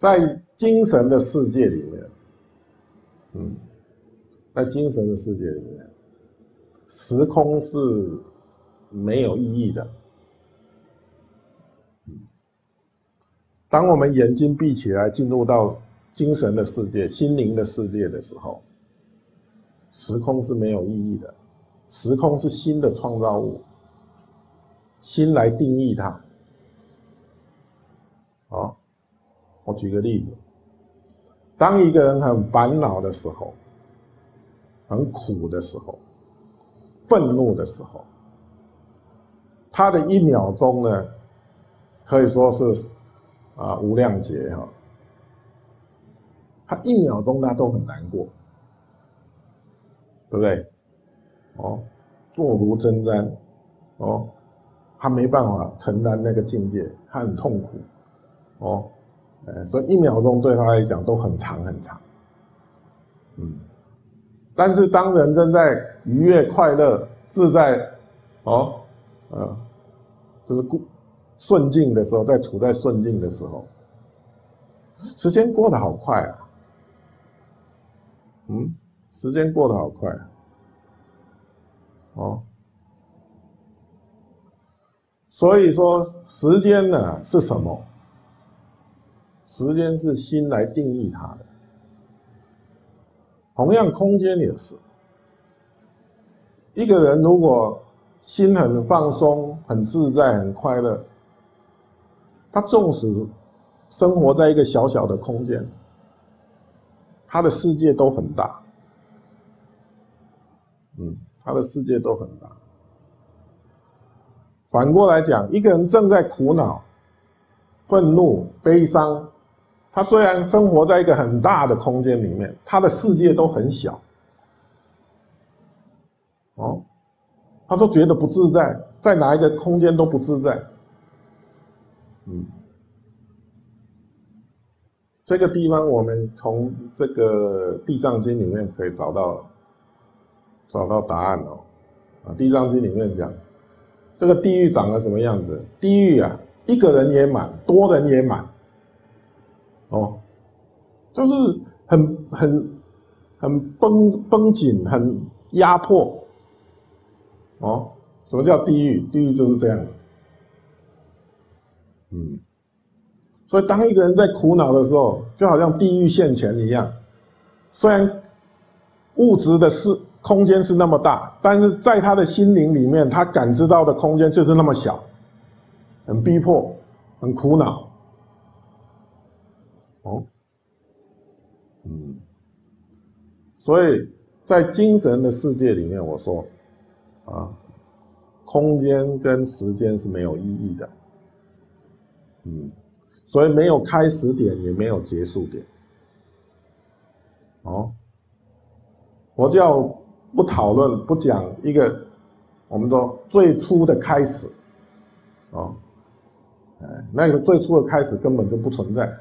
在精神的世界里面，嗯，在精神的世界里面，时空是没有意义的。当我们眼睛闭起来，进入到精神的世界、心灵的世界的时候，时空是没有意义的。时空是新的创造物，心来定义它。好，我举个例子：当一个人很烦恼的时候、很苦的时候、愤怒的时候，他的一秒钟呢，可以说是。啊，无量劫哈，他一秒钟他都很难过，对不对？哦，坐如针毡，哦，他没办法承担那个境界，他很痛苦，哦，哎，所以一秒钟对他来讲都很长很长，嗯，但是当人正在愉悦、快乐、自在，哦，嗯，就是故。顺境的时候，在处在顺境的时候，时间过得好快啊！嗯，时间过得好快，哦。所以说，时间呢是什么？时间是心来定义它的。同样，空间也是。一个人如果心很放松、很自在、很快乐。他纵使生活在一个小小的空间，他的世界都很大。嗯，他的世界都很大。反过来讲，一个人正在苦恼、愤怒、悲伤，他虽然生活在一个很大的空间里面，他的世界都很小。哦，他都觉得不自在，在哪一个空间都不自在。嗯，这个地方我们从这个《地藏经》里面可以找到找到答案哦。啊，《地藏经》里面讲，这个地狱长得什么样子？地狱啊，一个人也满，多人也满，哦，就是很很很绷绷紧，很压迫。哦，什么叫地狱？地狱就是这样子。嗯，所以当一个人在苦恼的时候，就好像地狱现前一样。虽然物质的是空间是那么大，但是在他的心灵里面，他感知到的空间就是那么小，很逼迫，很苦恼。哦，嗯，所以在精神的世界里面，我说啊，空间跟时间是没有意义的。嗯，所以没有开始点，也没有结束点。哦，佛教不讨论，不讲一个，我们说最初的开始，哦，哎，那个最初的开始根本就不存在。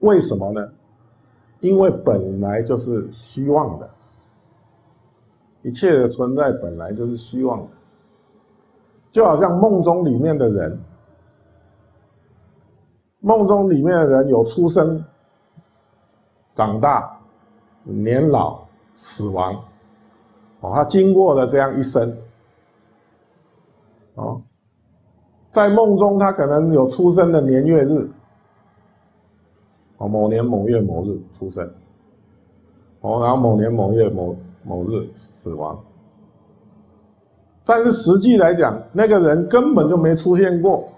为什么呢？因为本来就是虚妄的，一切的存在本来就是虚妄的。就好像梦中里面的人，梦中里面的人有出生、长大、年老、死亡，哦，他经过了这样一生，哦，在梦中他可能有出生的年月日，哦，某年某月某日出生，哦，然后某年某月某某日死亡。但是实际来讲，那个人根本就没出现过。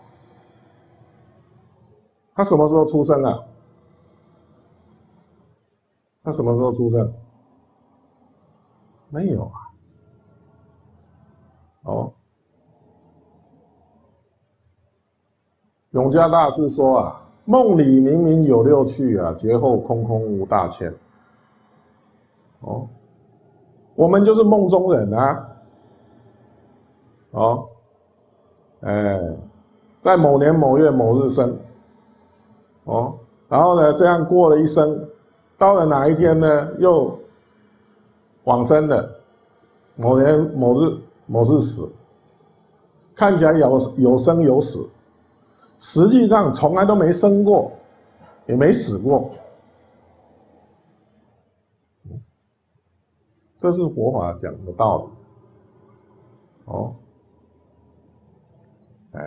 他什么时候出生啊？他什么时候出生？没有啊。哦，永嘉大师说啊：“梦里明明有六趣啊，觉后空空无大千。”哦，我们就是梦中人啊。哦，哎，在某年某月某日生，哦，然后呢，这样过了一生，到了哪一天呢，又往生了，某年某日某日死，看起来有有生有死，实际上从来都没生过，也没死过。这是佛法讲的道理。哦，哎。